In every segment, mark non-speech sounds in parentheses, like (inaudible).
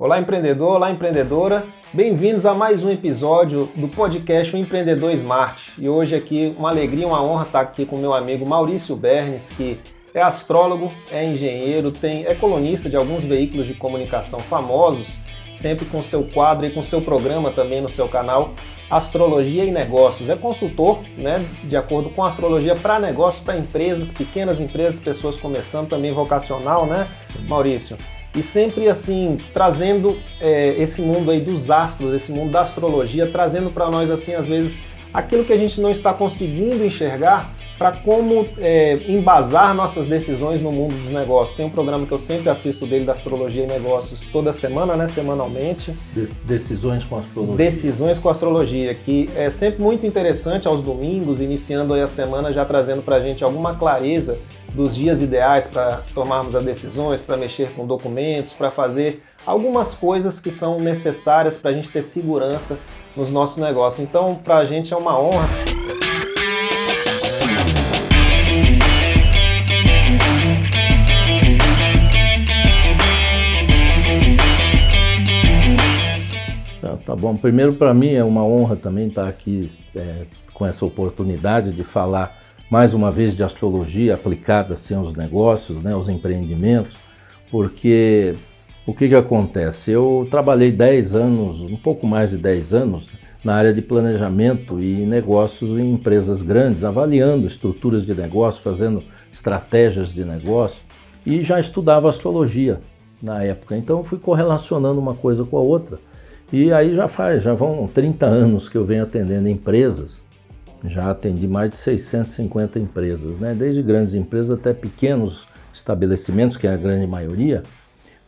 Olá, empreendedor, olá, empreendedora. Bem-vindos a mais um episódio do podcast O Empreendedor Smart. E hoje aqui, uma alegria, uma honra estar aqui com meu amigo Maurício Bernes, que é astrólogo, é engenheiro, tem, é colunista de alguns veículos de comunicação famosos, sempre com seu quadro e com seu programa também no seu canal Astrologia e Negócios. É consultor, né, de acordo com astrologia para negócios, para empresas, pequenas empresas, pessoas começando, também vocacional, né, Maurício? E sempre assim trazendo é, esse mundo aí dos astros, esse mundo da astrologia, trazendo para nós assim às vezes aquilo que a gente não está conseguindo enxergar para como é, embasar nossas decisões no mundo dos negócios. Tem um programa que eu sempre assisto dele da astrologia e negócios toda semana, né, semanalmente. Decisões com astrologia. Decisões com astrologia, que é sempre muito interessante aos domingos, iniciando aí a semana já trazendo para a gente alguma clareza dos dias ideais para tomarmos as decisões, para mexer com documentos, para fazer algumas coisas que são necessárias para a gente ter segurança nos nossos negócios. Então, para a gente é uma honra. Tá, tá bom. Primeiro, para mim é uma honra também estar aqui é, com essa oportunidade de falar mais uma vez de astrologia aplicada assim, aos negócios, né, aos empreendimentos, porque o que, que acontece? Eu trabalhei 10 anos, um pouco mais de 10 anos, na área de planejamento e negócios em empresas grandes, avaliando estruturas de negócio, fazendo estratégias de negócio e já estudava astrologia na época. Então fui correlacionando uma coisa com a outra. E aí já faz, já vão 30 anos que eu venho atendendo empresas já atendi mais de 650 empresas, né? desde grandes empresas até pequenos estabelecimentos, que é a grande maioria,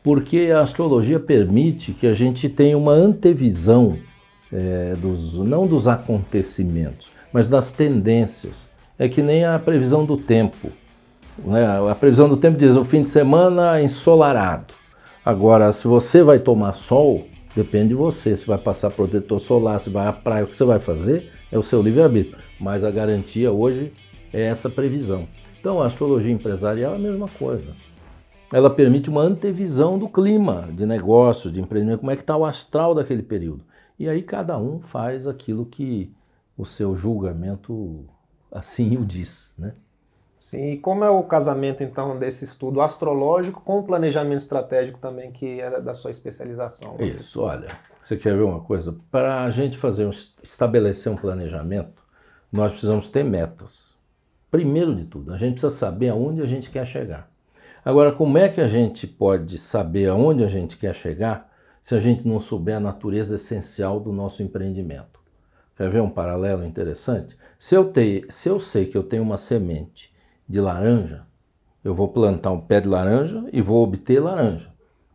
porque a astrologia permite que a gente tenha uma antevisão é, dos, não dos acontecimentos, mas das tendências. É que nem a previsão do tempo. Né? A previsão do tempo diz o fim de semana ensolarado. Agora, se você vai tomar sol, depende de você. Se vai passar protetor solar, se vai à praia, o que você vai fazer é o seu livre-arbítrio. Mas a garantia hoje é essa previsão. Então a astrologia empresarial é a mesma coisa. Ela permite uma antevisão do clima de negócio, de empreendimento, como é que está o astral daquele período. E aí cada um faz aquilo que o seu julgamento assim o diz, né? Sim, e como é o casamento então desse estudo astrológico com o planejamento estratégico também, que é da sua especialização? Isso, olha, você quer ver uma coisa? Para a gente fazer um, estabelecer um planejamento, nós precisamos ter metas. Primeiro de tudo, a gente precisa saber aonde a gente quer chegar. Agora, como é que a gente pode saber aonde a gente quer chegar se a gente não souber a natureza essencial do nosso empreendimento? Quer ver um paralelo interessante? Se eu, te, se eu sei que eu tenho uma semente de laranja, eu vou plantar um pé de laranja e vou obter laranja.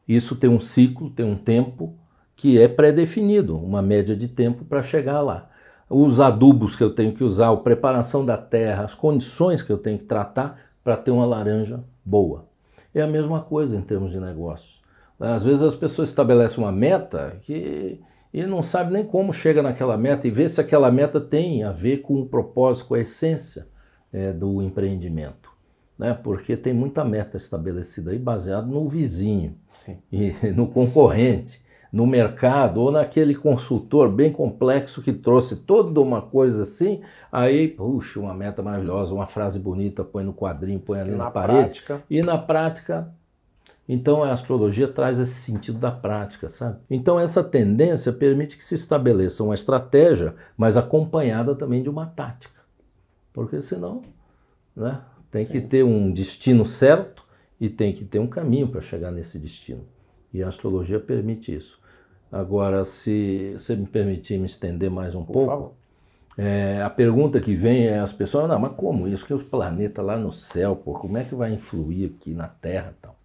Isso tem um ciclo, tem um tempo que é pré-definido, uma média de tempo para chegar lá. Os adubos que eu tenho que usar, a preparação da terra, as condições que eu tenho que tratar para ter uma laranja boa. É a mesma coisa em termos de negócio. Às vezes as pessoas estabelecem uma meta que e não sabe nem como chega naquela meta e vê se aquela meta tem a ver com o propósito, com a essência é, do empreendimento. Né? Porque tem muita meta estabelecida aí baseada no vizinho Sim. e (laughs) no concorrente, no mercado ou naquele consultor bem complexo que trouxe toda uma coisa assim, aí, puxa, uma meta maravilhosa, uma frase bonita, põe no quadrinho, põe Sim, ali na, na parede. Prática. E na prática então a astrologia traz esse sentido da prática, sabe? Então essa tendência permite que se estabeleça uma estratégia, mas acompanhada também de uma tática porque senão né, tem Sim. que ter um destino certo e tem que ter um caminho para chegar nesse destino. E a astrologia permite isso. Agora, se você me permitir me estender mais um Por pouco, favor. É, a pergunta que vem é as pessoas, não, mas como isso? Que os planetas lá no céu, pô, como é que vai influir aqui na Terra tal?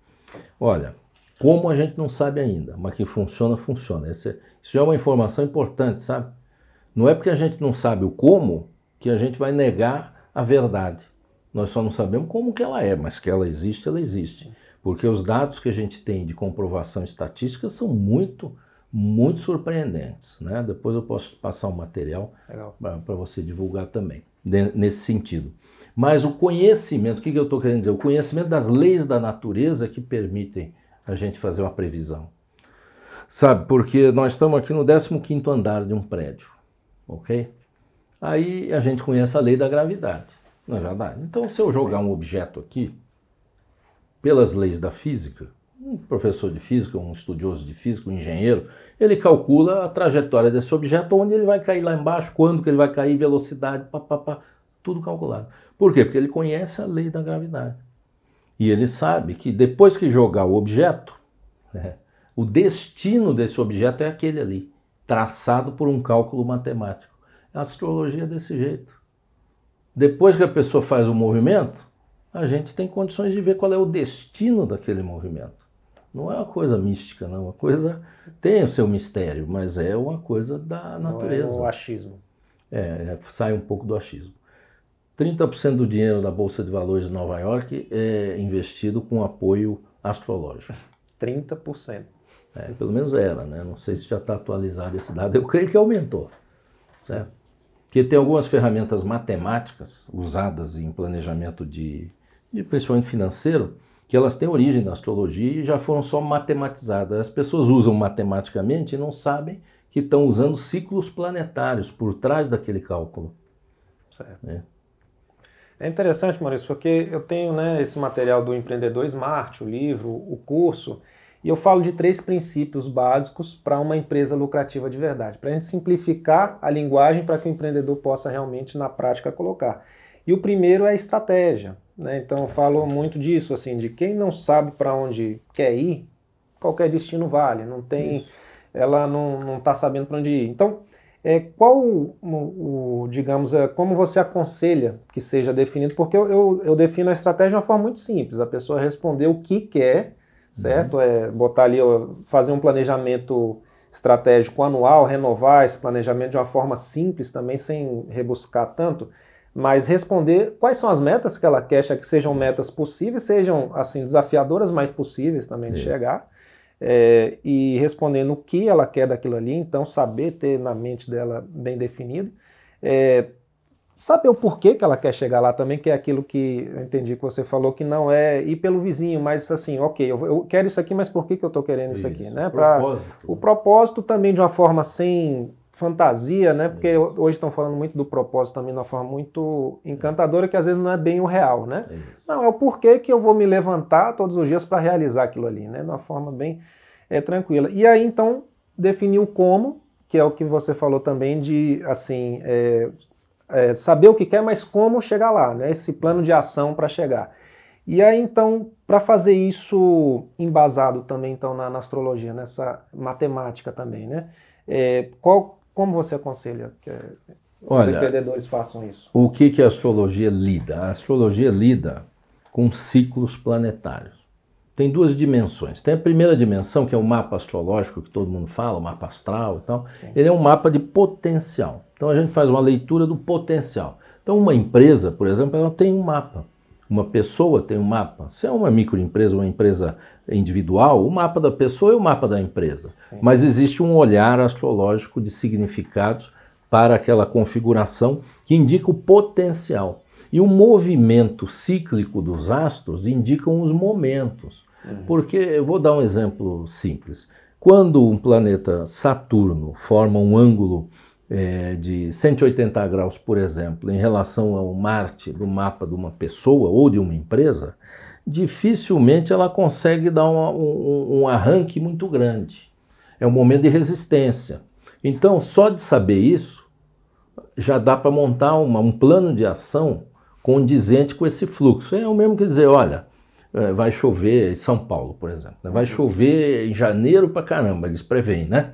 Olha, como a gente não sabe ainda, mas que funciona, funciona. Esse, isso é uma informação importante, sabe? Não é porque a gente não sabe o como que a gente vai negar a verdade. Nós só não sabemos como que ela é, mas que ela existe, ela existe. Porque os dados que a gente tem de comprovação estatística são muito, muito surpreendentes. Né? Depois eu posso passar um material para você divulgar também, nesse sentido. Mas o conhecimento, o que, que eu estou querendo dizer? O conhecimento das leis da natureza que permitem a gente fazer uma previsão. Sabe, porque nós estamos aqui no 15 andar de um prédio, ok? Aí a gente conhece a lei da gravidade, não é verdade? Então, se eu jogar um objeto aqui, pelas leis da física, um professor de física, um estudioso de física, um engenheiro, ele calcula a trajetória desse objeto, onde ele vai cair lá embaixo, quando que ele vai cair, velocidade, papapá, tudo calculado. Por quê? Porque ele conhece a lei da gravidade. E ele sabe que depois que jogar o objeto, né, o destino desse objeto é aquele ali, traçado por um cálculo matemático. A astrologia é desse jeito. Depois que a pessoa faz o movimento, a gente tem condições de ver qual é o destino daquele movimento. Não é uma coisa mística, não. Uma coisa tem o seu mistério, mas é uma coisa da natureza. Não é o achismo. É, é, sai um pouco do achismo. 30% do dinheiro da Bolsa de Valores de Nova York é investido com apoio astrológico. 30%. É, pelo menos era, né? Não sei se já está atualizado esse dado. Eu creio que aumentou. Certo? Porque tem algumas ferramentas matemáticas usadas em planejamento de, de principalmente financeiro, que elas têm origem na astrologia e já foram só matematizadas. As pessoas usam matematicamente e não sabem que estão usando ciclos planetários por trás daquele cálculo. Certo. É. é interessante, Maurício, porque eu tenho né, esse material do Empreendedor Smart, o livro, o curso, e eu falo de três princípios básicos para uma empresa lucrativa de verdade, para a gente simplificar a linguagem para que o empreendedor possa realmente, na prática, colocar. E o primeiro é a estratégia. Né? Então eu falo muito disso, assim, de quem não sabe para onde quer ir, qualquer destino vale. Não tem, Isso. ela não está sabendo para onde ir. Então, é, qual o, o, digamos, é, como você aconselha que seja definido? Porque eu, eu, eu defino a estratégia de uma forma muito simples. A pessoa responder o que quer certo? Uhum. É botar ali, fazer um planejamento estratégico anual, renovar esse planejamento de uma forma simples também, sem rebuscar tanto, mas responder quais são as metas que ela quer que sejam metas possíveis, sejam assim desafiadoras, mas possíveis também de chegar, é, e respondendo o que ela quer daquilo ali, então saber ter na mente dela bem definido. É, saber o porquê que ela quer chegar lá também, que é aquilo que eu entendi que você falou, que não é ir pelo vizinho, mas assim, ok, eu, eu quero isso aqui, mas por que, que eu estou querendo isso, isso aqui? Né? Pra, o propósito também de uma forma sem fantasia, né? Porque hoje estão falando muito do propósito também de uma forma muito encantadora, que às vezes não é bem o real, né? É não, é o porquê que eu vou me levantar todos os dias para realizar aquilo ali, né? De uma forma bem é, tranquila. E aí, então, definir o como, que é o que você falou também de, assim, é, é, saber o que quer, mas como chegar lá, né? Esse plano de ação para chegar. E aí, então, para fazer isso embasado também, então, na, na, astrologia, nessa matemática também, né? É, qual, como você aconselha que Olha, os empreendedores façam isso? O que, que a astrologia lida? A astrologia lida com ciclos planetários tem duas dimensões. Tem a primeira dimensão, que é o mapa astrológico, que todo mundo fala, o mapa astral e tal. Sim. Ele é um mapa de potencial. Então a gente faz uma leitura do potencial. Então uma empresa, por exemplo, ela tem um mapa. Uma pessoa tem um mapa. Se é uma microempresa, uma empresa individual, o mapa da pessoa é o mapa da empresa. Sim. Mas existe um olhar astrológico de significados para aquela configuração que indica o potencial. E o movimento cíclico dos astros indicam os momentos. Uhum. Porque, eu vou dar um exemplo simples. Quando um planeta Saturno forma um ângulo é, de 180 graus, por exemplo, em relação ao Marte do mapa de uma pessoa ou de uma empresa, dificilmente ela consegue dar um, um, um arranque muito grande. É um momento de resistência. Então, só de saber isso, já dá para montar uma, um plano de ação condizente com esse fluxo. É o mesmo que dizer, olha, é, vai chover em São Paulo, por exemplo. Né? Vai chover em janeiro para caramba, eles preveem, né?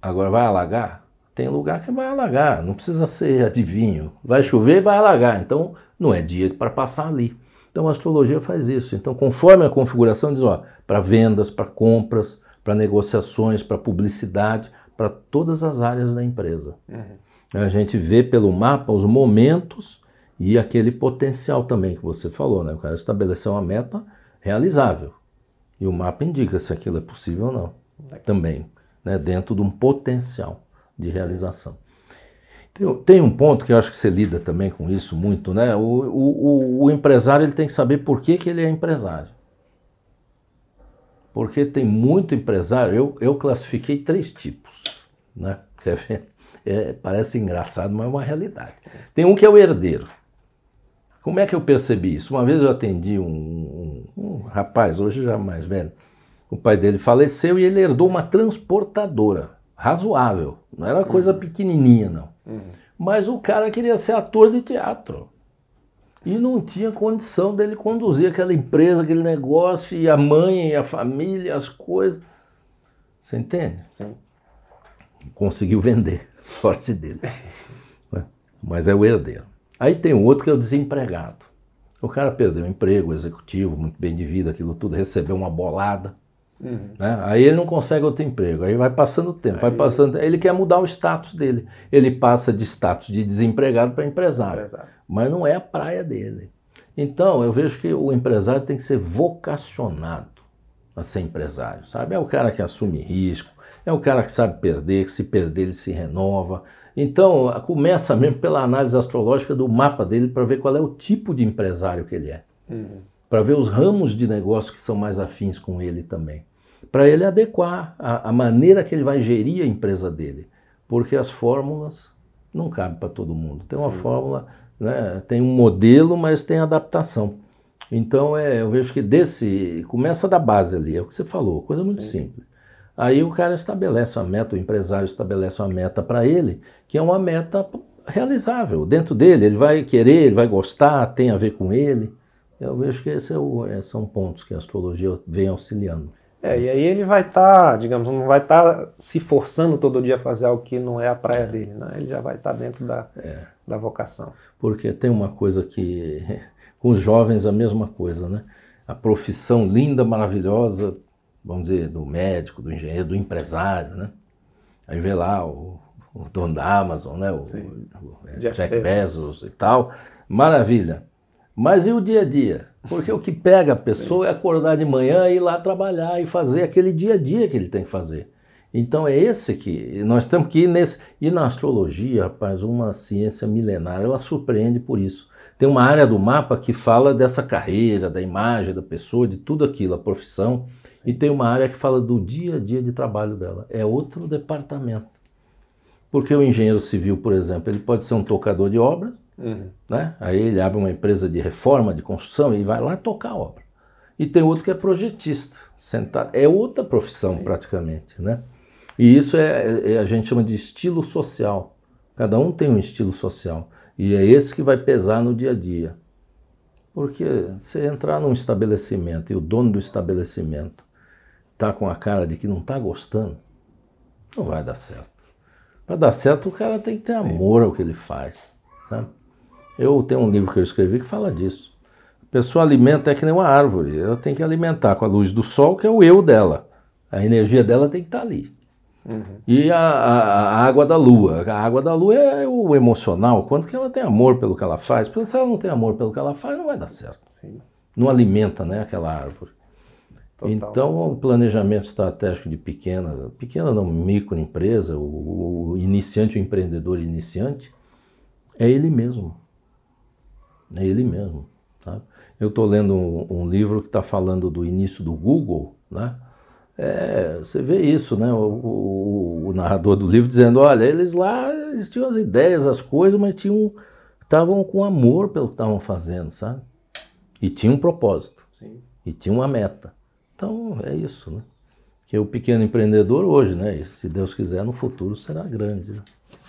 Agora vai alagar? Tem lugar que vai alagar, não precisa ser adivinho. Vai chover, vai alagar. Então não é dia para passar ali. Então a astrologia faz isso. Então, conforme a configuração, diz: ó, para vendas, para compras, para negociações, para publicidade, para todas as áreas da empresa. Uhum. A gente vê pelo mapa os momentos e aquele potencial também que você falou, né? O cara estabeleceu uma meta realizável. E o mapa indica se aquilo é possível ou não. Também, né? Dentro de um potencial de realização. Tem, tem, um ponto que eu acho que você lida também com isso muito, né? O, o, o, o empresário ele tem que saber por que, que ele é empresário. Porque tem muito empresário, eu, eu classifiquei três tipos, né? (laughs) Quer ver? É, parece engraçado, mas é uma realidade. Tem um que é o herdeiro. Como é que eu percebi isso? Uma vez eu atendi um, um, um rapaz, hoje já mais velho, o pai dele faleceu e ele herdou uma transportadora razoável, não era coisa uhum. pequenininha não. Uhum. Mas o cara queria ser ator de teatro e não tinha condição dele conduzir aquela empresa, aquele negócio, e a mãe, e a família, as coisas. Você entende? Sim. Conseguiu vender, (laughs) sorte dele. (laughs) Mas é o herdeiro. Aí tem um outro que é o desempregado. O cara perdeu o emprego, executivo, muito bem de vida, aquilo tudo, recebeu uma bolada. Uhum. Né? Aí ele não consegue outro emprego, aí vai passando o tempo, aí... vai passando. Ele quer mudar o status dele. Ele passa de status de desempregado para empresário, empresário, mas não é a praia dele. Então eu vejo que o empresário tem que ser vocacionado a ser empresário, sabe? É o cara que assume risco, é o cara que sabe perder, que se perder ele se renova. Então começa mesmo pela análise astrológica do mapa dele para ver qual é o tipo de empresário que ele é. Uhum para ver os ramos de negócio que são mais afins com ele também. Para ele adequar a, a, maneira que ele vai gerir a empresa dele. Porque as fórmulas não cabem para todo mundo. Tem uma Sim. fórmula, né, tem um modelo, mas tem adaptação. Então é, eu vejo que desse. Começa da base ali, é o que você falou, coisa muito Sim. simples. Aí o cara estabelece uma meta, o empresário estabelece uma meta para ele, que é uma meta realizável dentro dele. Ele vai querer, ele vai gostar, tem a ver com ele. Eu vejo que esses é, são pontos que a astrologia vem auxiliando. É, e aí ele vai estar, tá, digamos, não vai estar tá se forçando todo dia a fazer algo que não é a praia dele, né? Ele já vai estar tá dentro da, é. da vocação. Porque tem uma coisa que, (laughs) com os jovens, a mesma coisa, né? A profissão linda, maravilhosa, vamos dizer, do médico, do engenheiro, do empresário, né? Aí vê lá o, o dono da Amazon, né? O, o Jack, Jack Bezos e tal. Maravilha. Mas e o dia a dia? Porque o que pega a pessoa é acordar de manhã e ir lá trabalhar e fazer aquele dia a dia que ele tem que fazer. Então é esse que nós temos que ir nesse. E na astrologia, rapaz, uma ciência milenar, ela surpreende por isso. Tem uma área do mapa que fala dessa carreira, da imagem da pessoa, de tudo aquilo, a profissão. Sim. E tem uma área que fala do dia a dia de trabalho dela. É outro departamento. Porque o engenheiro civil, por exemplo, ele pode ser um tocador de obras, Uhum. Né? Aí ele abre uma empresa de reforma, de construção e vai lá tocar a obra. E tem outro que é projetista, sentado. É outra profissão Sim. praticamente. Né? E isso é, é, é, a gente chama de estilo social. Cada um tem um estilo social. E é esse que vai pesar no dia a dia. Porque você entrar num estabelecimento e o dono do estabelecimento tá com a cara de que não está gostando, não vai dar certo. Para dar certo, o cara tem que ter amor ao que ele faz. Sabe? Eu tenho um livro que eu escrevi que fala disso. A pessoa alimenta é que nem uma árvore, ela tem que alimentar com a luz do sol, que é o eu dela. A energia dela tem que estar ali. Uhum. E a, a, a, água da lua. A água da lua é o emocional, quanto que ela tem amor pelo que ela faz. Porque se ela não tem amor pelo que ela faz, não vai dar certo. Sim. Não alimenta né, aquela árvore. Total. Então, o planejamento estratégico de pequena, pequena não, microempresa, o, o iniciante, o empreendedor iniciante, é ele mesmo. É ele mesmo. Tá? Eu estou lendo um, um, livro que está falando do início do Google, né? É, você vê isso, né? O, o, o, narrador do livro dizendo, olha, eles lá eles tinham as ideias, as coisas, mas tinham estavam com amor pelo que estavam fazendo, sabe? E tinha um propósito. Sim. E tinha uma meta. Então é isso, né? Que o pequeno empreendedor hoje, né? E, se Deus quiser, no futuro será grande. Né?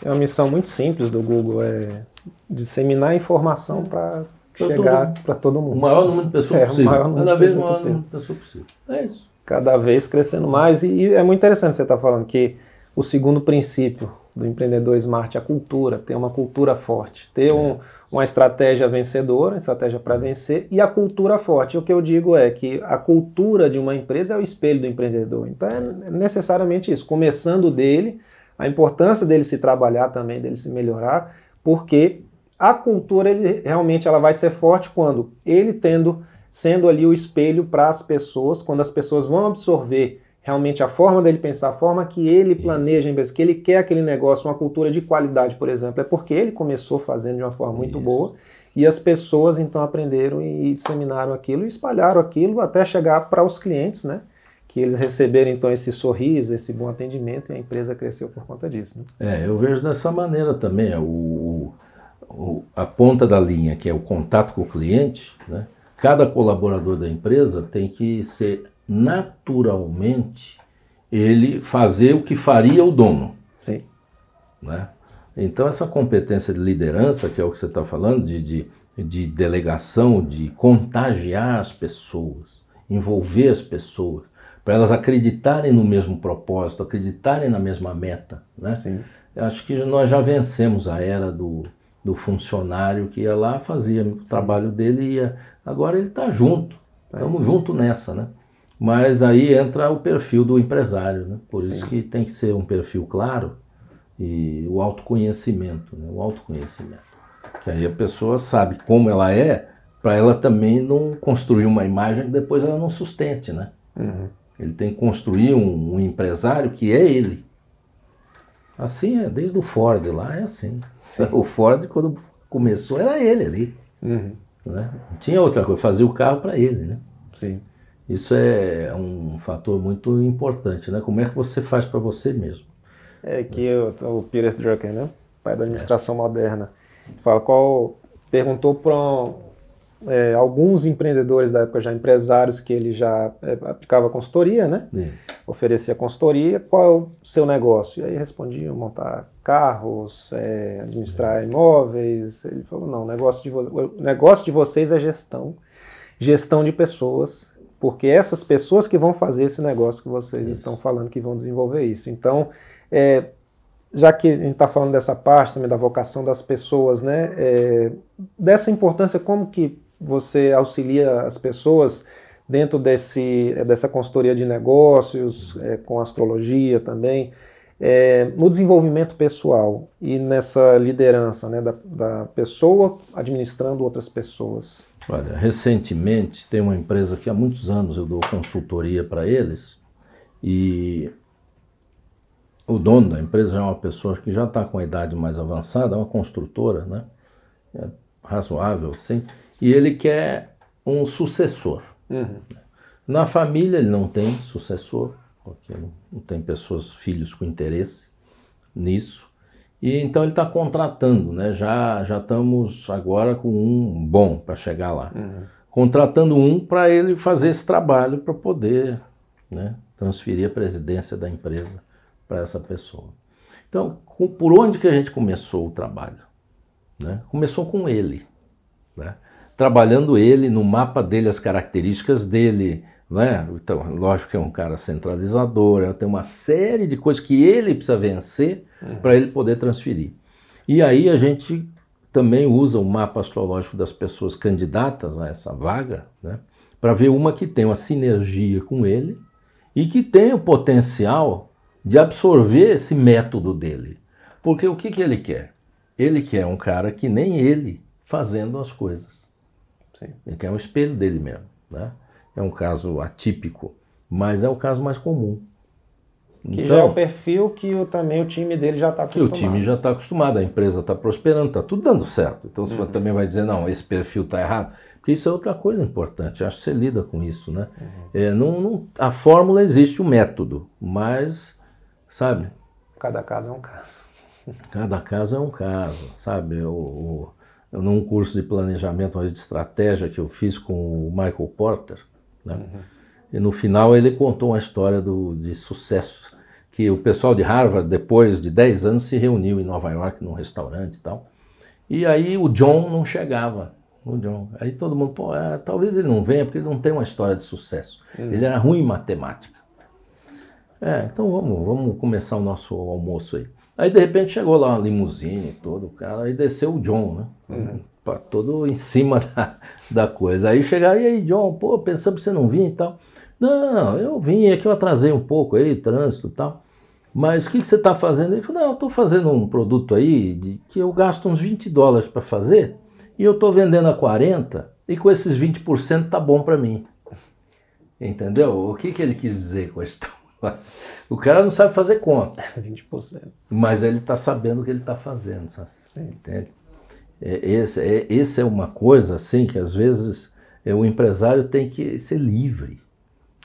É uma missão muito simples do Google, é disseminar informação para chegar para todo mundo. O maior número de pessoas é, possível. Maior Cada vez maior número de pessoas possível. É isso. Cada vez crescendo mais. E, e é muito interessante você estar tá falando que o segundo princípio do empreendedor smart a cultura, ter uma cultura forte, ter é. um, uma estratégia vencedora, uma estratégia para vencer e a cultura forte. O que eu digo é que a cultura de uma empresa é o espelho do empreendedor. Então é necessariamente isso, começando dele a importância dele se trabalhar também, dele se melhorar, porque a cultura ele, realmente ela vai ser forte quando ele tendo sendo ali o espelho para as pessoas, quando as pessoas vão absorver realmente a forma dele pensar, a forma que ele planeja, que ele quer aquele negócio, uma cultura de qualidade, por exemplo, é porque ele começou fazendo de uma forma muito Isso. boa e as pessoas então aprenderam e disseminaram aquilo e espalharam aquilo até chegar para os clientes, né? que eles receberam então esse sorriso, esse bom atendimento e a empresa cresceu por conta disso. Né? É, eu vejo dessa maneira também. O, o, a ponta da linha, que é o contato com o cliente, né? cada colaborador da empresa tem que ser naturalmente ele fazer o que faria o dono. Sim. Né? Então, essa competência de liderança, que é o que você está falando, de, de, de delegação, de contagiar as pessoas, envolver as pessoas, para elas acreditarem no mesmo propósito, acreditarem na mesma meta. Né? Sim. Eu acho que nós já vencemos a era do, do funcionário que ia lá, fazia o trabalho dele e ia. Agora ele está junto, estamos é. junto nessa, né? Mas aí entra o perfil do empresário, né? Por Sim. isso que tem que ser um perfil claro e o autoconhecimento, né? O autoconhecimento. Que aí a pessoa sabe como ela é, para ela também não construir uma imagem que depois ela não sustente, né? Uhum. Ele tem que construir um, um, empresário que é ele. Assim é, desde o Ford lá é assim. Sim. (laughs) O Ford, quando começou, era ele ali. Uhum. Né? Não tinha outra coisa, fazia o carro para ele. Né? Sim. Isso é um fator muito importante. Né? Como é que você faz para você mesmo? É que o, o Peter Drucker, né? pai da administração é. moderna, fala qual perguntou para é, alguns empreendedores da época já empresários que ele já é, aplicava consultoria, né? Sim. Oferecia consultoria, qual é o seu negócio? E aí respondiam montar carros, é, administrar imóveis. Ele falou, não, negócio de, o negócio de vocês é gestão, gestão de pessoas, porque essas pessoas que vão fazer esse negócio que vocês estão falando que vão desenvolver isso. Então, é, já que a gente está falando dessa parte também da vocação das pessoas, né? É, dessa importância, como que você auxilia as pessoas dentro desse, dessa consultoria de negócios, é, com astrologia também, é, no desenvolvimento pessoal e nessa liderança né, da, da, pessoa administrando outras pessoas? Olha, recentemente tem uma empresa que há muitos anos eu dou consultoria para eles e o dono da empresa é uma pessoa que já está com a idade mais avançada, é uma construtora, né? É razoável, sim e ele quer um sucessor. Uhum. Na família ele não tem sucessor, porque não tem pessoas, filhos com interesse nisso. E então ele está contratando, né? Já já estamos agora com um bom para chegar lá, uhum. contratando um para ele fazer esse trabalho para poder, né? Transferir a presidência da empresa para essa pessoa. Então, com, por onde que a gente começou o trabalho? Né? Começou com ele, né? trabalhando ele no mapa dele, as características dele. Né? Então, lógico que é um cara centralizador, tem uma série de coisas que ele precisa vencer uhum. para ele poder transferir. E aí a gente também usa o mapa astrológico das pessoas candidatas a essa vaga, né? para ver uma que tem uma sinergia com ele e que tem o potencial de absorver esse método dele. Porque o que, que ele quer? Ele quer um cara que nem ele fazendo as coisas. Sim. Ele quer um espelho dele mesmo. Né? É um caso atípico, mas é o caso mais comum. Que então, já é o perfil que o, também o time dele já está acostumado. Que o time já está acostumado, a empresa está prosperando, está tudo dando certo. Então você uhum. também vai dizer, não, esse perfil está errado. Porque isso é outra coisa importante, acho que você lida com isso, né? Uhum. É, não, não, a fórmula existe, o método, mas, sabe? Cada caso é um caso. (laughs) Cada caso é um caso, sabe? O, o, num curso de planejamento, de estratégia que eu fiz com o Michael Porter, né? Uhum. E no final ele contou uma história do, de sucesso, que o pessoal de Harvard, depois de 10 anos, se reuniu em Nova York num restaurante e tal. E aí o John não chegava. O John. Aí todo mundo, pô, é, talvez ele não venha porque ele não tem uma história de sucesso. Uhum. Ele era ruim em matemática. É, então vamos, vamos começar o nosso almoço aí. Aí de repente chegou lá uma limusine, todo o cara, aí desceu o John, né? Uhum. Todo em cima (laughs) da, da coisa. Aí chegaram, e aí, John, pô, pensamos que você não vinha e tal. Não, eu vim, é que eu atrasei um pouco aí, trânsito e tal. Mas o que, que você está fazendo? Ele falou, não, eu estou fazendo um produto aí de, que eu gasto uns 20 dólares para fazer e eu estou vendendo a 40 e com esses 20% tá bom para mim. Entendeu? O que, que ele quis dizer com isso? (laughs) O cara não sabe fazer conta. (laughs) 20%. Mas ele está sabendo o que ele está fazendo. Sabe? Sim. Entende? É, esse, é, esse é uma coisa assim que às vezes é, o empresário tem que ser livre.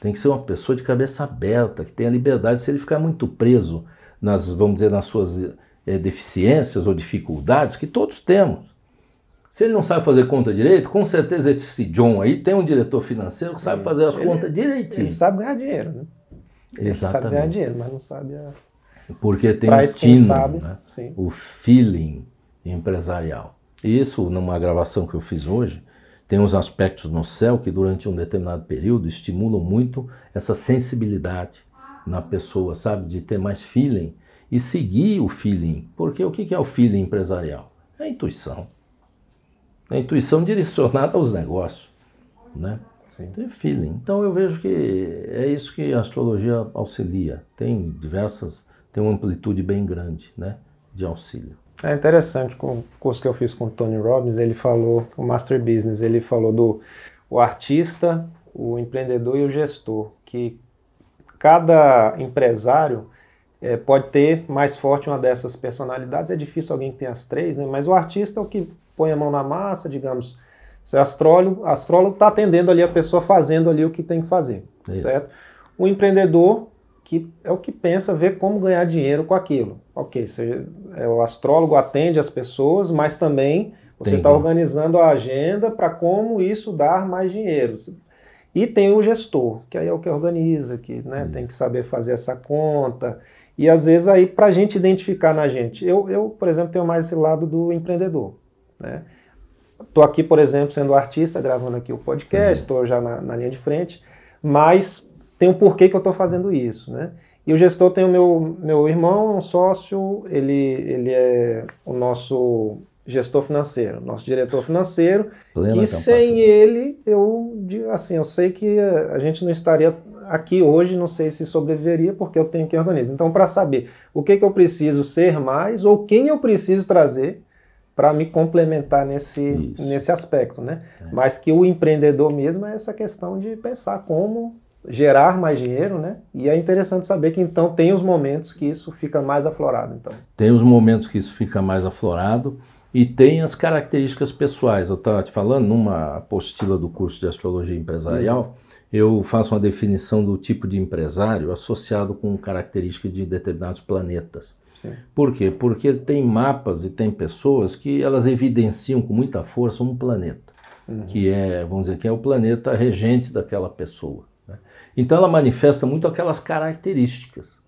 Tem que ser uma pessoa de cabeça aberta, que tenha liberdade. Se ele ficar muito preso nas, vamos dizer, nas suas é, deficiências ou dificuldades, que todos temos. Se ele não sabe fazer conta direito, com certeza esse John aí tem um diretor financeiro que sabe fazer as ele, contas direitinho. Ele sabe ganhar dinheiro, né? Ele Exatamente. sabe ganhar dinheiro, mas não sabe a... Porque tem o tino, né? o feeling empresarial. Isso, numa gravação que eu fiz hoje, tem uns aspectos no céu que durante um determinado período estimulam muito essa sensibilidade na pessoa, sabe? De ter mais feeling e seguir o feeling. Porque o que é o feeling empresarial? É a intuição. É a intuição (laughs) direcionada aos negócios, né? Sim. Tem feeling. Então eu vejo que é isso que a astrologia auxilia. Tem diversas, tem uma amplitude bem grande, né? De auxílio. É interessante, com o curso que eu fiz com o Tony Robbins, ele falou, o Master Business, ele falou do o artista, o empreendedor e o gestor, que cada empresário é, pode ter mais forte uma dessas personalidades, é difícil alguém que tenha as três, né? mas o artista é o que põe a mão na massa, digamos, se é astrólogo, astrólogo está atendendo ali a pessoa fazendo ali o que tem que fazer, é. certo? O empreendedor que é o que pensa ver como ganhar dinheiro com aquilo. Ok, você, é, o astrólogo atende as pessoas, mas também você está organizando a agenda para como isso dar mais dinheiro. E tem o gestor, que aí é o que organiza, que né, hum. tem que saber fazer essa conta. E às vezes aí para a gente identificar na gente, eu, eu, por exemplo, tenho mais esse lado do empreendedor. Né? Estou aqui, por exemplo, sendo artista, gravando aqui o podcast, estou já na, na linha de frente, mas tem um porquê que eu estou fazendo isso, né? E o gestor tem o meu, meu irmão, um sócio, ele, ele é o nosso gestor financeiro, nosso diretor financeiro, Plena que sem ele, eu assim, eu sei que a gente não estaria aqui hoje, não sei se sobreviveria, porque eu tenho que organizar. Então, para saber o que, que eu preciso ser mais ou quem eu preciso trazer para me complementar nesse, nesse aspecto, né? É. Mas que o empreendedor mesmo é essa questão de pensar como gerar mais dinheiro, né? E é interessante saber que então tem os momentos que isso fica mais aflorado, então. Tem os momentos que isso fica mais aflorado e tem as características pessoais. Eu estava te falando numa apostila do curso de astrologia empresarial, eu faço uma definição do tipo de empresário associado com características de determinados planetas. Sim. Por quê? Porque tem mapas e tem pessoas que elas evidenciam com muita força um planeta, uhum. que é, vamos dizer, que é o planeta regente daquela pessoa. Né? Então ela manifesta muito aquelas características.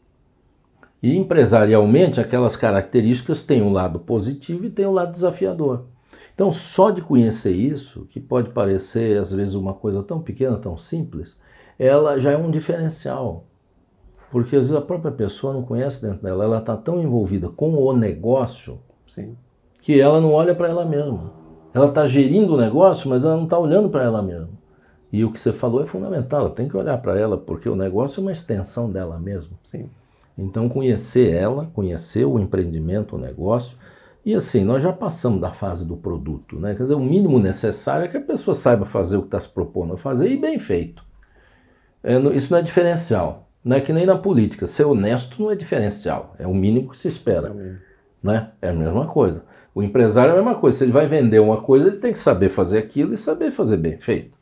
E empresarialmente, aquelas características têm um lado positivo e têm um lado desafiador. Então, só de conhecer isso, que pode parecer às vezes uma coisa tão pequena, tão simples, ela já é um diferencial. Porque às vezes a própria pessoa não conhece dentro dela, ela está tão envolvida com o negócio Sim. que ela não olha para ela mesma. Ela está gerindo o negócio, mas ela não está olhando para ela mesma. E o que você falou é fundamental, tem que olhar para ela, porque o negócio é uma extensão dela mesma. Sim. Então, conhecer ela, conhecer o empreendimento, o negócio. E assim, nós já passamos da fase do produto, né? Quer dizer, o mínimo necessário é que a pessoa saiba fazer o que está se propondo a fazer e bem feito. É, isso não é diferencial. Não é que nem na política. Ser honesto não é diferencial. É o mínimo que se espera. Né? é a mesma coisa. O empresário é a mesma coisa. Se ele vai vender uma coisa, ele tem que saber fazer aquilo e saber fazer bem feito.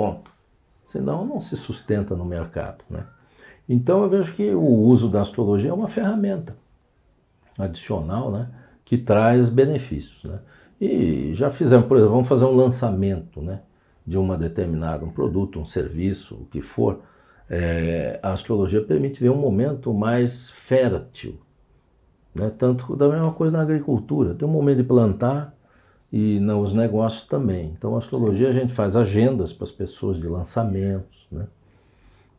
Ponto. Senão não se sustenta no mercado. Né? Então eu vejo que o uso da astrologia é uma ferramenta adicional né, que traz benefícios. Né? E já fizemos, por exemplo, vamos fazer um lançamento né, de uma determinada, um produto, um serviço, o que for. É, a astrologia permite ver um momento mais fértil. Né? Tanto da mesma coisa na agricultura. Tem um momento de plantar, e nos negócios também. Então, a astrologia Sim. a gente faz agendas para as pessoas de lançamentos, né?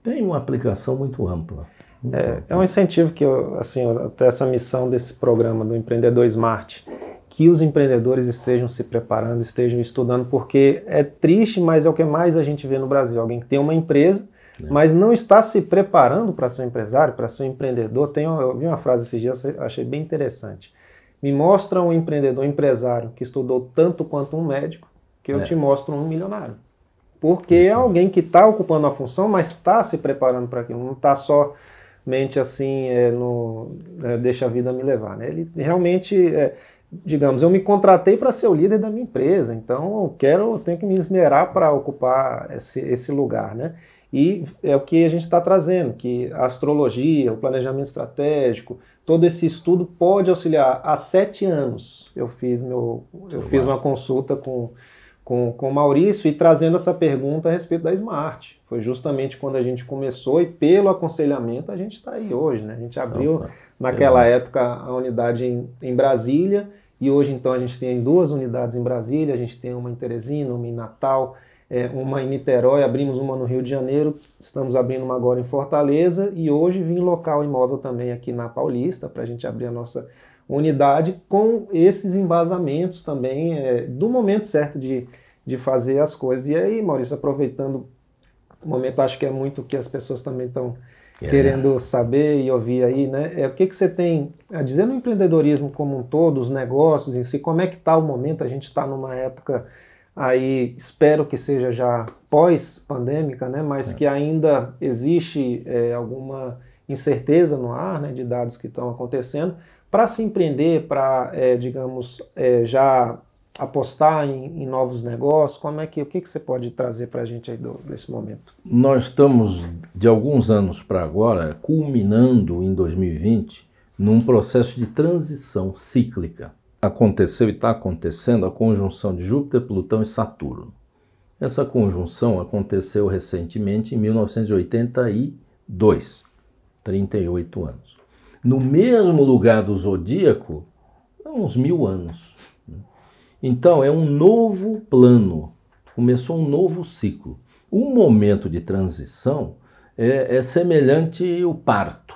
Tem uma aplicação muito ampla. Muito é, ampla. é, um incentivo que, eu, assim, até essa missão desse programa do Empreendedor Smart, que os empreendedores estejam se preparando, estejam estudando, porque é triste, mas é o que mais a gente vê no Brasil. Alguém que tem uma empresa, é. mas não está se preparando para ser empresário, para ser empreendedor. Tem, eu vi uma frase esses dias, achei bem interessante me mostra um empreendedor, um empresário que estudou tanto quanto um médico, que eu é. te mostro um milionário. Porque é alguém que está ocupando a função, mas está se preparando para aquilo, não está somente assim, é, no, é, deixa a vida me levar. Né? Ele realmente, é, digamos, eu me contratei para ser o líder da minha empresa, então eu quero, eu tenho que me esmerar para ocupar esse, esse lugar. Né? E é o que a gente está trazendo, que a astrologia, o planejamento estratégico, todo esse estudo pode auxiliar. Há sete anos eu fiz, meu, eu fiz uma consulta com, com, com o Maurício e trazendo essa pergunta a respeito da Smart. Foi justamente quando a gente começou e pelo aconselhamento a gente está aí hoje. Né? A gente abriu Opa, naquela é. época a unidade em, em Brasília e hoje então a gente tem duas unidades em Brasília, a gente tem uma em Teresina, uma em Natal é, uma em Niterói, abrimos uma no Rio de Janeiro, estamos abrindo uma agora em Fortaleza e hoje vim local imóvel também aqui na Paulista para a gente abrir a nossa unidade com esses embasamentos também é, do momento certo de, de fazer as coisas. E aí, Maurício, aproveitando o momento, acho que é muito que as pessoas também estão é. querendo saber e ouvir aí, né? É, o que, que você tem a dizer no empreendedorismo como um todo, os negócios em si, como é que está o momento? A gente está numa época aí espero que seja já pós-pandêmica, né, mas é. que ainda existe é, alguma incerteza no ar né, de dados que estão acontecendo, para se empreender, para, é, digamos, é, já apostar em, em, novos negócios, como é que, o que, que você pode trazer para a gente aí do, desse momento? Nós estamos, de alguns anos para agora, culminando em 2020, num processo de transição cíclica aconteceu e está acontecendo a conjunção de Júpiter, Plutão e Saturno. Essa conjunção aconteceu recentemente em 1982, 38 anos. No mesmo lugar do zodíaco, uns mil anos. Então é um novo plano, começou um novo ciclo. Um momento de transição é, é semelhante ao parto.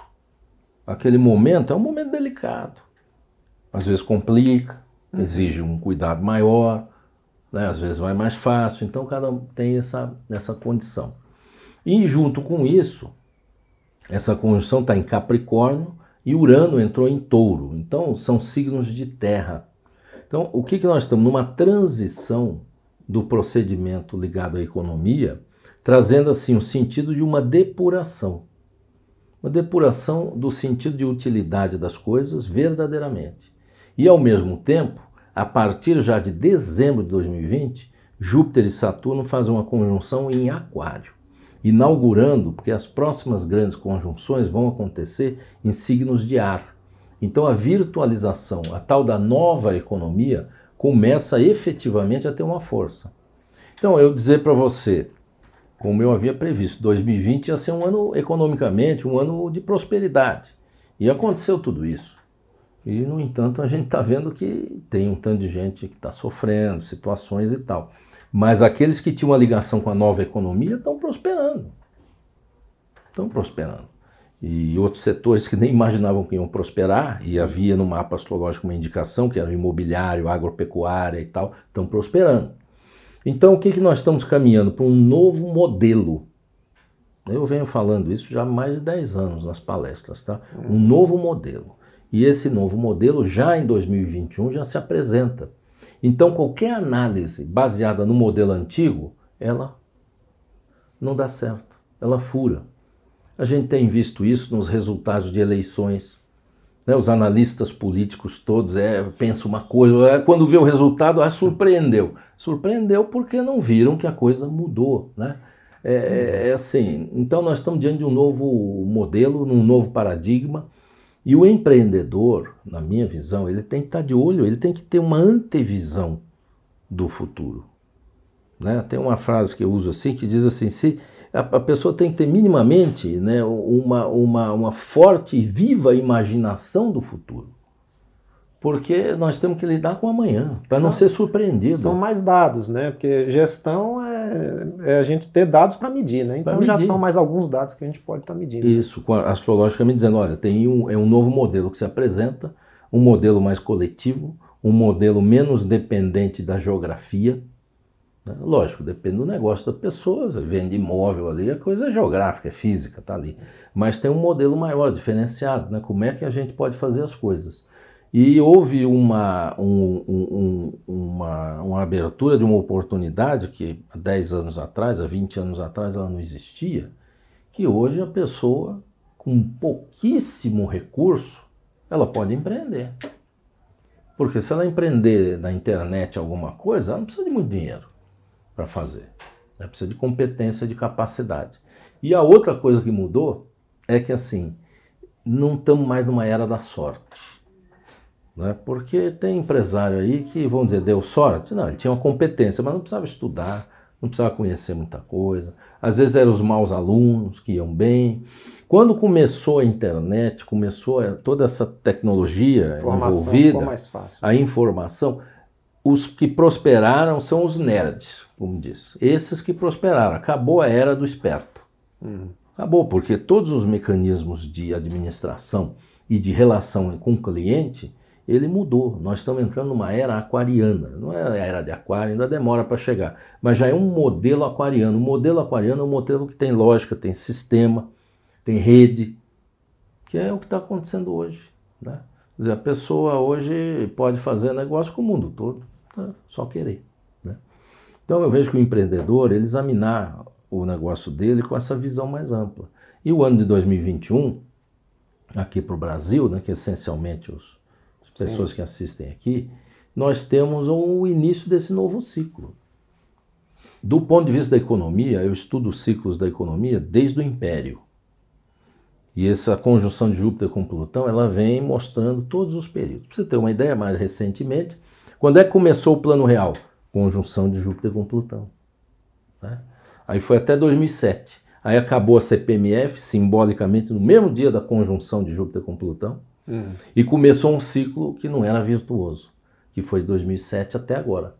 Aquele momento é um momento delicado às vezes complica, uhum. exige um cuidado maior, né? às vezes vai mais fácil, então cada um tem essa, essa condição. E junto com isso, essa conjunção está em Capricórnio e Urano entrou em Touro, então são signos de terra. Então, o que, que nós estamos? Numa transição do procedimento ligado à economia, trazendo assim o sentido de uma depuração. Uma depuração do sentido de utilidade das coisas verdadeiramente. E ao mesmo tempo, a partir já de dezembro de 2020, Júpiter e Saturno fazem uma conjunção em Aquário, inaugurando, porque as próximas grandes conjunções vão acontecer em signos de ar. Então a virtualização, a tal da nova economia, começa efetivamente a ter uma força. Então eu dizer para você, como eu havia previsto, 2020 ia ser um ano economicamente, um ano de prosperidade. E aconteceu tudo isso. E, no entanto, a gente está vendo que tem um tanto de gente que está sofrendo, situações e tal. Mas aqueles que tinham uma ligação com a nova economia estão prosperando. Estão prosperando. E outros setores que nem imaginavam que iam prosperar, e havia no mapa astrológico uma indicação, que era o imobiliário, agropecuária e tal, estão prosperando. Então, o que, que nós estamos caminhando? Para um novo modelo. Eu venho falando isso já há mais de 10 anos nas palestras, tá? Um novo modelo. E esse novo modelo, já em 2021, já se apresenta. Então, qualquer análise baseada no modelo antigo, ela não dá certo, ela fura. A gente tem visto isso nos resultados de eleições. Né? Os analistas políticos todos é, pensam uma coisa, é, quando vê o resultado, ah, surpreendeu. Surpreendeu porque não viram que a coisa mudou. Né? É, é, é assim, então nós estamos diante de um novo modelo, num novo paradigma, e o empreendedor, na minha visão, ele tem que estar de olho, ele tem que ter uma antevisão do futuro. Né? Tem uma frase que eu uso assim que diz assim: se a, a pessoa tem que ter minimamente né, uma, uma, uma forte e viva imaginação do futuro porque nós temos que lidar com amanhã, para não ser surpreendido. São mais dados, né? Porque gestão é, é a gente ter dados para medir, né? Então já são mais alguns dados que a gente pode estar tá medindo. Isso, astrologicamente dizendo, olha, tem um, é um novo modelo que se apresenta, um modelo mais coletivo, um modelo menos dependente da geografia. Né? Lógico, depende do negócio da pessoa, vende imóvel ali, a coisa é geográfica, é física, tá ali. Mas tem um modelo maior, diferenciado, né? Como é que a gente pode fazer as coisas? E houve uma, um, um, uma, uma abertura de uma oportunidade que há 10 anos atrás, há 20 anos atrás, ela não existia, que hoje a pessoa, com pouquíssimo recurso, ela pode empreender. Porque se ela empreender na internet alguma coisa, ela não precisa de muito dinheiro para fazer. Ela precisa de competência, de capacidade. E a outra coisa que mudou é que assim, não estamos mais numa era da sorte. Né? Porque tem empresário aí que, vamos dizer, deu sorte. Não, ele tinha uma competência, mas não precisava estudar, não precisava conhecer muita coisa. Às vezes eram os maus alunos que iam bem. Quando começou a internet, começou toda essa tecnologia envolvida, a informação, os que prosperaram são os nerds, como diz. Esses que prosperaram. Acabou a era do esperto. Uhum. Acabou, porque todos os mecanismos de administração e de relação com o cliente, ele mudou. Nós estamos entrando numa era aquariana. Não é a era de aquário, ainda demora para chegar. Mas já é um modelo aquariano. O modelo aquariano é um modelo que tem lógica, tem sistema, tem rede, que é o que está acontecendo hoje. Né? Quer dizer, a pessoa hoje pode fazer negócio com o mundo todo, né? só querer. Né? Então eu vejo que o empreendedor, ele examinar o negócio dele com essa visão mais ampla. E o ano de 2021, aqui para o Brasil, né, que é essencialmente os, pessoas Sim. que assistem aqui, nós temos o início desse novo ciclo. Do ponto de vista da economia, eu estudo os ciclos da economia desde o Império. E essa conjunção de Júpiter com Plutão, ela vem mostrando todos os períodos. Para você ter uma ideia, mais recentemente, quando é que começou o Plano Real? Conjunção de Júpiter com Plutão. Né? Aí foi até 2007. Aí acabou a CPMF, simbolicamente, no mesmo dia da conjunção de Júpiter com Plutão. Uhum. E começou um ciclo que não era virtuoso, que foi de 2007 até agora.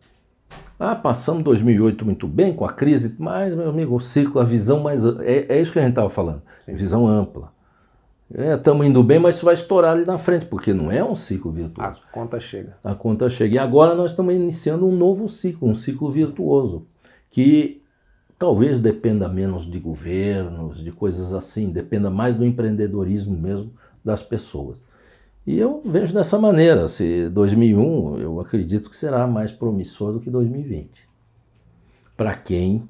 Ah, passamos 2008 muito bem com a crise, mas, meu amigo, o ciclo, a visão mais. É, é isso que a gente estava falando. Sim. Visão ampla. Estamos é, indo bem, mas isso vai estourar ali na frente, porque não é um ciclo virtuoso. A conta chega. A conta chega. E agora nós estamos iniciando um novo ciclo, um ciclo virtuoso, que talvez dependa menos de governos, de coisas assim, dependa mais do empreendedorismo mesmo das pessoas. E eu vejo dessa maneira, se 2001 eu acredito que será mais promissor do que 2020. Para quem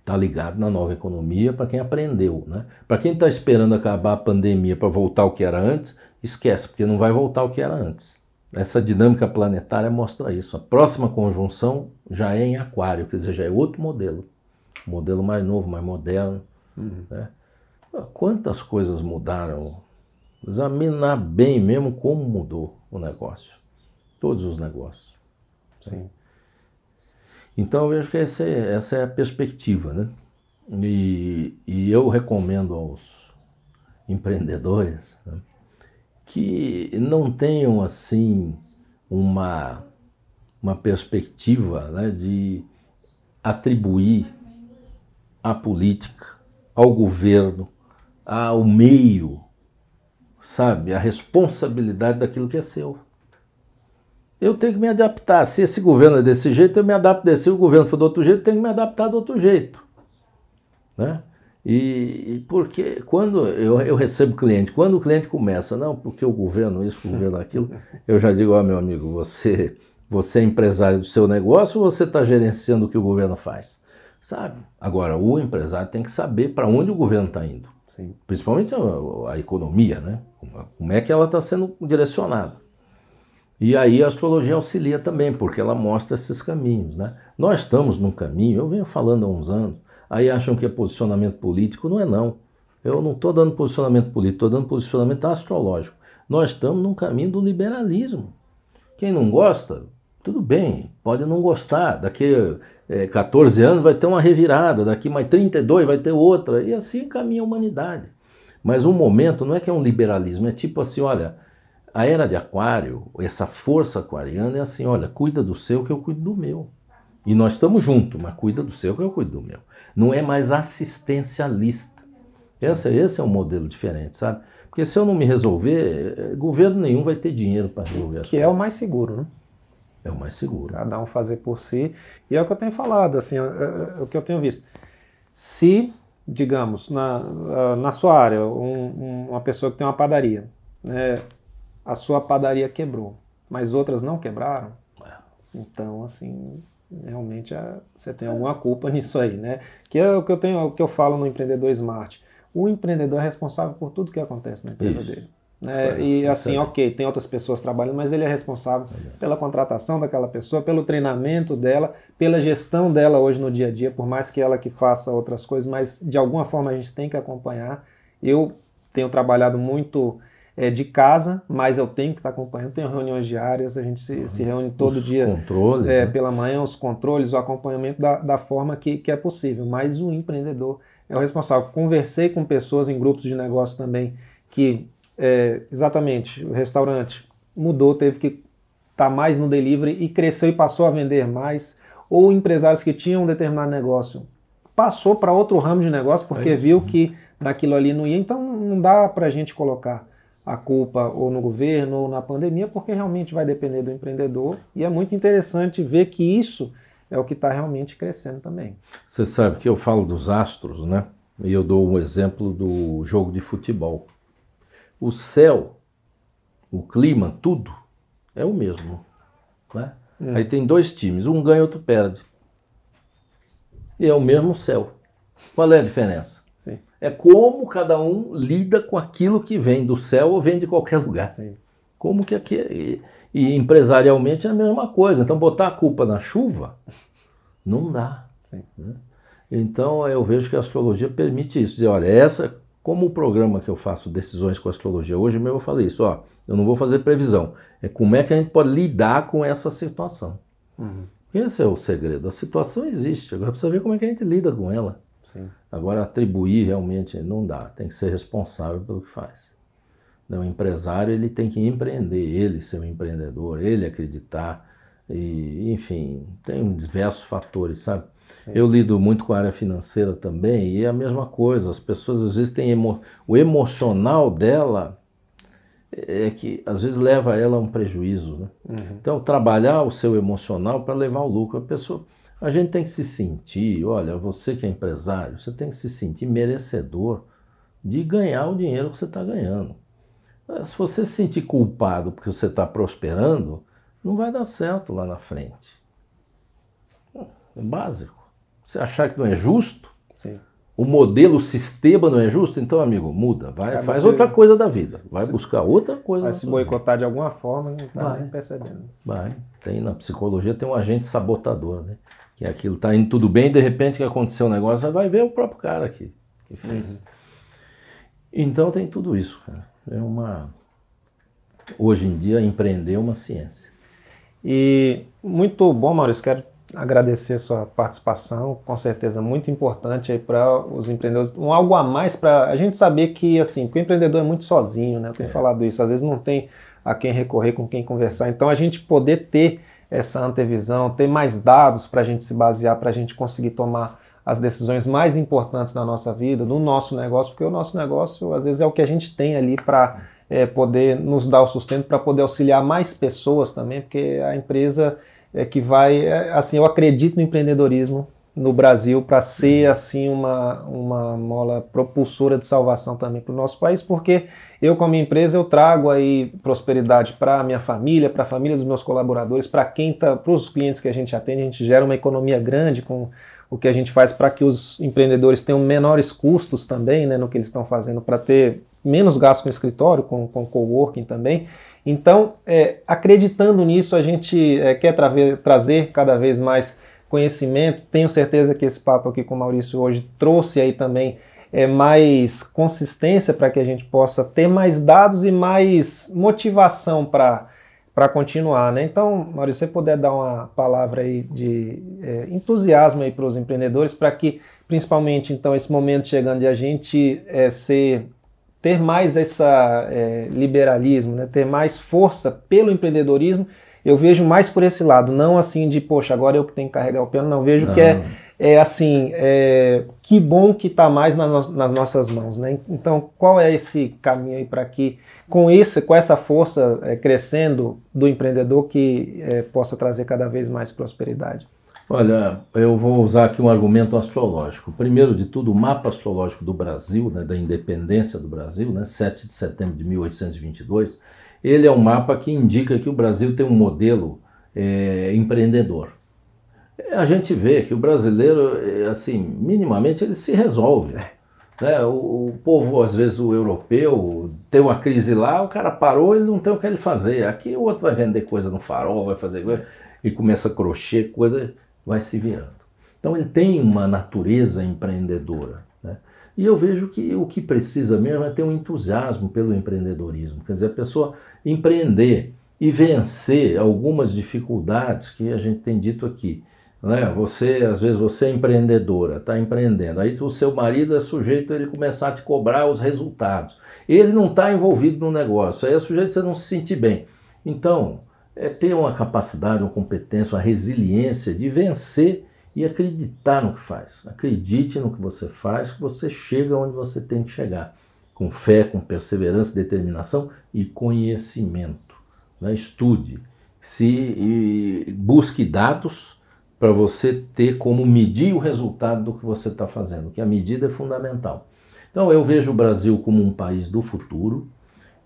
está ligado na nova economia, para quem aprendeu. Né? Para quem está esperando acabar a pandemia para voltar ao que era antes, esquece, porque não vai voltar ao que era antes. Essa dinâmica planetária mostra isso. A próxima conjunção já é em aquário, quer dizer, já é outro modelo modelo mais novo, mais moderno. Uhum. Né? Quantas coisas mudaram? Examinar bem mesmo como mudou o negócio. Todos os negócios. Sim. Então eu vejo que essa é, essa é a perspectiva, né? E, e eu recomendo aos empreendedores né, que não tenham assim uma, uma perspectiva né, de atribuir à política, ao governo, ao meio, sabe, a responsabilidade daquilo que é seu. Eu tenho que me adaptar. Se esse governo é desse jeito, eu me adapto desse. Se o governo for do outro jeito, eu tenho que me adaptar do outro jeito. Né? E, e porque quando eu, eu, recebo cliente, quando o cliente começa, não, porque o governo isso, o governo aquilo, (laughs) eu já digo, ó oh, meu amigo, você, você é empresário do seu negócio ou você está gerenciando o que o governo faz? sabe? Agora, o empresário tem que saber para onde o governo está indo. Sim. Principalmente a, a, economia, né? Como é que ela está sendo direcionada. E aí a astrologia auxilia também, porque ela mostra esses caminhos, né? Nós estamos num caminho, eu venho falando há uns anos, aí acham que é posicionamento político, não é não. Eu não estou dando posicionamento político, estou dando posicionamento astrológico. Nós estamos num caminho do liberalismo. Quem não gosta, tudo bem, pode não gostar. Daqui é, 14 anos vai ter uma revirada, daqui mais 32 vai ter outra, e assim caminha a humanidade. Mas um momento não é que é um liberalismo, é tipo assim, olha, a era de aquário, essa força aquariana é assim, olha, cuida do seu que eu cuido do meu. E nós estamos juntos, mas cuida do seu que eu cuido do meu. Não é mais assistencialista. Esse, esse é um modelo diferente, sabe? Porque se eu não me resolver, eh, governo nenhum vai ter dinheiro para resolver Que é o mais seguro, né? É o mais seguro. Cada um fazer por si. E é o que eu tenho falado, assim, é, é, é o que eu tenho visto. Se, digamos, na, na sua área, um, uma pessoa que tem uma padaria, né, a sua padaria quebrou, mas outras não quebraram, é. então, assim, realmente é, você tem alguma culpa (laughs) nisso aí, né? Que é o que eu tenho, o que eu falo no empreendedor smart. O empreendedor é responsável por tudo que acontece na empresa Isso. dele. Né? Foi, e assim, excelente. ok, tem outras pessoas trabalhando, mas ele é responsável pela contratação daquela pessoa, pelo treinamento dela, pela gestão dela hoje no dia a dia, por mais que ela que faça outras coisas, mas de alguma forma a gente tem que acompanhar. Eu tenho trabalhado muito é, de casa, mas eu tenho que estar acompanhando. Tenho reuniões diárias, a gente se, se reúne todo Os dia Controles. é, né? pela manhã, os controles, o acompanhamento da, da forma que, que é possível. Mas o empreendedor é o responsável. Conversei com pessoas em grupos de negócio também que, é, exatamente, o restaurante mudou, teve que estar mais no delivery e cresceu e passou a vender mais. Ou empresários que tinham um determinado negócio passou para outro ramo de negócio porque É viu que naquilo ali não ia. Então não dá para a gente colocar a culpa ou no governo ou na pandemia, porque realmente vai depender do empreendedor. E é muito interessante ver que isso é o que está realmente crescendo também. Você sabe que eu falo dos astros, né? E eu dou um exemplo do jogo de futebol. O céu, o clima, tudo é o mesmo. Né? Hum. Aí tem dois times, um ganha, outro perde. E é o mesmo céu. Qual é a diferença? Sim, É como cada um lida com aquilo que vem do céu ou vem de qualquer lugar. sim. Como que aqui. E, e empresarialmente é a mesma coisa. Então botar a culpa na chuva não dá. Sim. né? Então eu vejo que a astrologia permite isso. Dizer, olha, essa, como o programa que eu faço decisões com astrologia hoje mesmo eu falei isso, ó, eu não vou fazer previsão. É como é que a gente pode lidar com essa situação. Uhum. Esse é o segredo. A situação existe, agora precisa ver como é que a gente lida com ela. Sim. Agora, atribuir realmente não dá, tem que ser responsável pelo que faz. Né, O empresário ele tem que empreender, ele ser um empreendedor, ele acreditar, e, enfim, tem diversos fatores, sabe? Sim. Eu lido muito com a área financeira também, e é a mesma coisa, as pessoas às vezes têm emo... o emocional dela é que às vezes leva ela a um prejuízo. Né? Uhum. Então, trabalhar o seu emocional para levar o lucro. A pessoa, a gente tem que se sentir, olha, você que é empresário, você tem que se sentir merecedor de ganhar o dinheiro que você está ganhando. Eh, Se você se sentir culpado porque você está prosperando, não vai dar certo lá na frente. É básico. Você achar que não é justo, Sim. o modelo, o sistema não é justo, então, amigo, muda. Vai, Aí faz você- outra coisa da vida. Vai você- buscar outra coisa. Vai se sua vida. boicotar de alguma forma, não está nem percebendo. Vai. Tem na psicologia tem um agente sabotador, né? Que é aquilo tá indo tudo bem, de repente que aconteceu um negócio, vai ver o próprio cara que, que fez. Então tem tudo isso, cara. É uma hoje em dia empreender é uma ciência. E muito bom, Maurício. Quero agradecer a sua participação, com certeza muito importante aí para os empreendedores. Um algo a mais para a gente saber que assim, que o empreendedor é muito sozinho, né? Eu tenho É. falado isso, às vezes não tem a quem recorrer, com quem conversar. Então a gente poder ter essa antevisão, ter mais dados para a gente se basear, para a gente conseguir tomar as decisões mais importantes da nossa vida, do nosso negócio, porque o nosso negócio às vezes é o que a gente tem ali para é, poder nos dar o sustento, para poder auxiliar mais pessoas também, porque a empresa é que vai, é, assim, eu acredito no empreendedorismo no Brasil para ser assim uma, uma mola propulsora de salvação também para o nosso país, porque eu com a minha empresa eu trago aí prosperidade para a minha família, para a família dos meus colaboradores, para quem tá, para os clientes que a gente atende, a gente gera uma economia grande com o que a gente faz para que os empreendedores tenham menores custos também, né, no que eles estão fazendo para ter menos gasto com escritório, com, com coworking também. Então, é, acreditando nisso, a gente é, quer traver, trazer cada vez mais conhecimento. Tenho certeza que esse papo aqui com o Maurício hoje trouxe aí também é, mais consistência para que a gente possa ter mais dados e mais motivação para para continuar, né? Então, Maurício, se você puder dar uma palavra aí de é, entusiasmo aí para os empreendedores, para que, principalmente, então, esse momento chegando de a gente é, ser ter mais essa é, liberalismo, né? ter mais força pelo empreendedorismo, eu vejo mais por esse lado, não assim de, poxa, agora eu que tenho que carregar o piano, não, vejo Não. que é, é assim, é, que bom que está mais nas, no- nas nossas mãos, né? Então, qual é esse caminho aí para que, com isso, com essa força é, crescendo do empreendedor, que é, possa trazer cada vez mais prosperidade? Olha, eu vou usar aqui um argumento astrológico. Primeiro de tudo, o mapa astrológico do Brasil, né, da independência do Brasil, né, 7 de setembro de 1822, ele é um mapa que indica que o Brasil tem um modelo é, empreendedor. A gente vê que o brasileiro, é, assim, minimamente ele se resolve. Né? O, o, povo, às vezes, o europeu, tem uma crise lá, o cara parou, ele não tem o que ele fazer. Aqui o outro vai vender coisa no farol, vai fazer coisa, e começa a crochê, coisa, vai se virando. Então ele tem uma natureza empreendedora. Né? E eu vejo que o que precisa mesmo é ter um entusiasmo pelo empreendedorismo. Quer dizer, a pessoa empreender e vencer algumas dificuldades que a gente tem dito aqui. Né? Você, às vezes, você é empreendedora, está empreendendo. Aí o seu marido é sujeito a ele começar a te cobrar os resultados. Ele não está envolvido no negócio, aí é sujeito a você não se sentir bem. Então, é ter uma capacidade, uma competência, uma resiliência de vencer e acreditar no que faz. Acredite no que você faz, que você chega onde você tem que chegar. Com fé, com perseverança, determinação e conhecimento. Né? Estude, se busque dados para você ter como medir o resultado do que você está fazendo, que a medida é fundamental. Então eu vejo o Brasil como um país do futuro,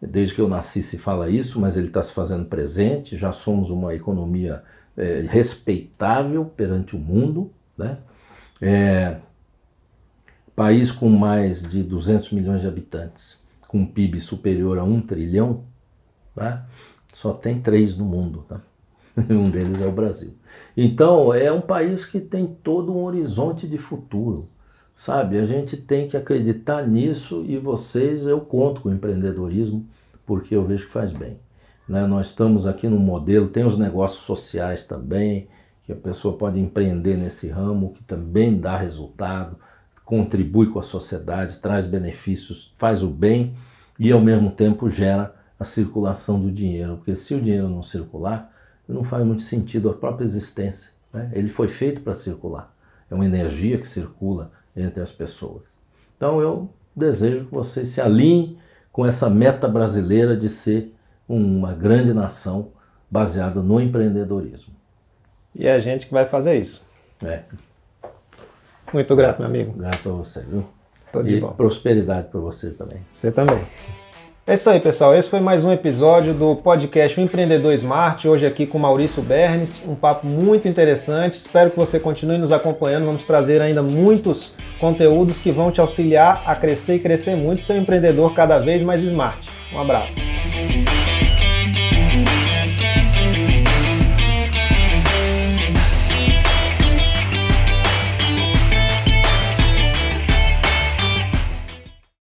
desde que eu nasci se fala isso, mas ele está se fazendo presente, já somos uma economia é, respeitável perante o mundo, né? É, país com mais de 200 milhões de habitantes, com um PIB superior a um trilhão, tá? só tem três no mundo. Tá? (laughs) um deles é o Brasil. Então, é um país que tem todo um horizonte de futuro, sabe? A gente tem que acreditar nisso e vocês, eu conto com o empreendedorismo porque eu vejo que faz bem. Né? Nós estamos aqui no modelo, tem os negócios sociais também, que a pessoa pode empreender nesse ramo, que também dá resultado, contribui com a sociedade, traz benefícios, faz o bem e ao mesmo tempo gera a circulação do dinheiro, porque se o dinheiro não circular, não faz muito sentido a própria existência. Né? Ele foi feito para circular. É uma energia que circula entre as pessoas. Então eu desejo que vocês se alinhem com essa meta brasileira de ser uma grande nação baseada no empreendedorismo. E é a gente que vai fazer isso. É. Muito grato, meu amigo. Grato a você, viu? Tô de e bom. prosperidade para você também. Você também. É isso aí, pessoal. Esse foi mais um episódio do podcast O Empreendedor Smart. Hoje aqui com Maurício Bernes. Um papo muito interessante. Espero que você continue nos acompanhando. Vamos trazer ainda muitos conteúdos que vão te auxiliar a crescer e crescer muito. Ser empreendedor cada vez mais smart. Um abraço.